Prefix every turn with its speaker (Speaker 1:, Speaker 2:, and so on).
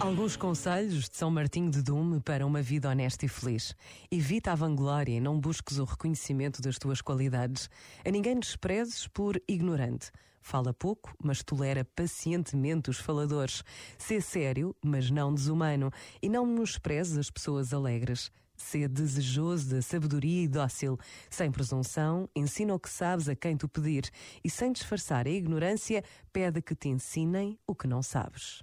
Speaker 1: Alguns conselhos de São Martinho de Dume para uma vida honesta e feliz. Evita a vanglória e não busques o reconhecimento das tuas qualidades. A ninguém desprezes por ignorante. Fala pouco, mas tolera pacientemente os faladores. Sê sério, mas não desumano. E não menosprezes as pessoas alegres. Sê desejoso da sabedoria e dócil. Sem presunção, ensina o que sabes a quem tu pedir. E sem disfarçar a ignorância, pede que te ensinem o que não sabes.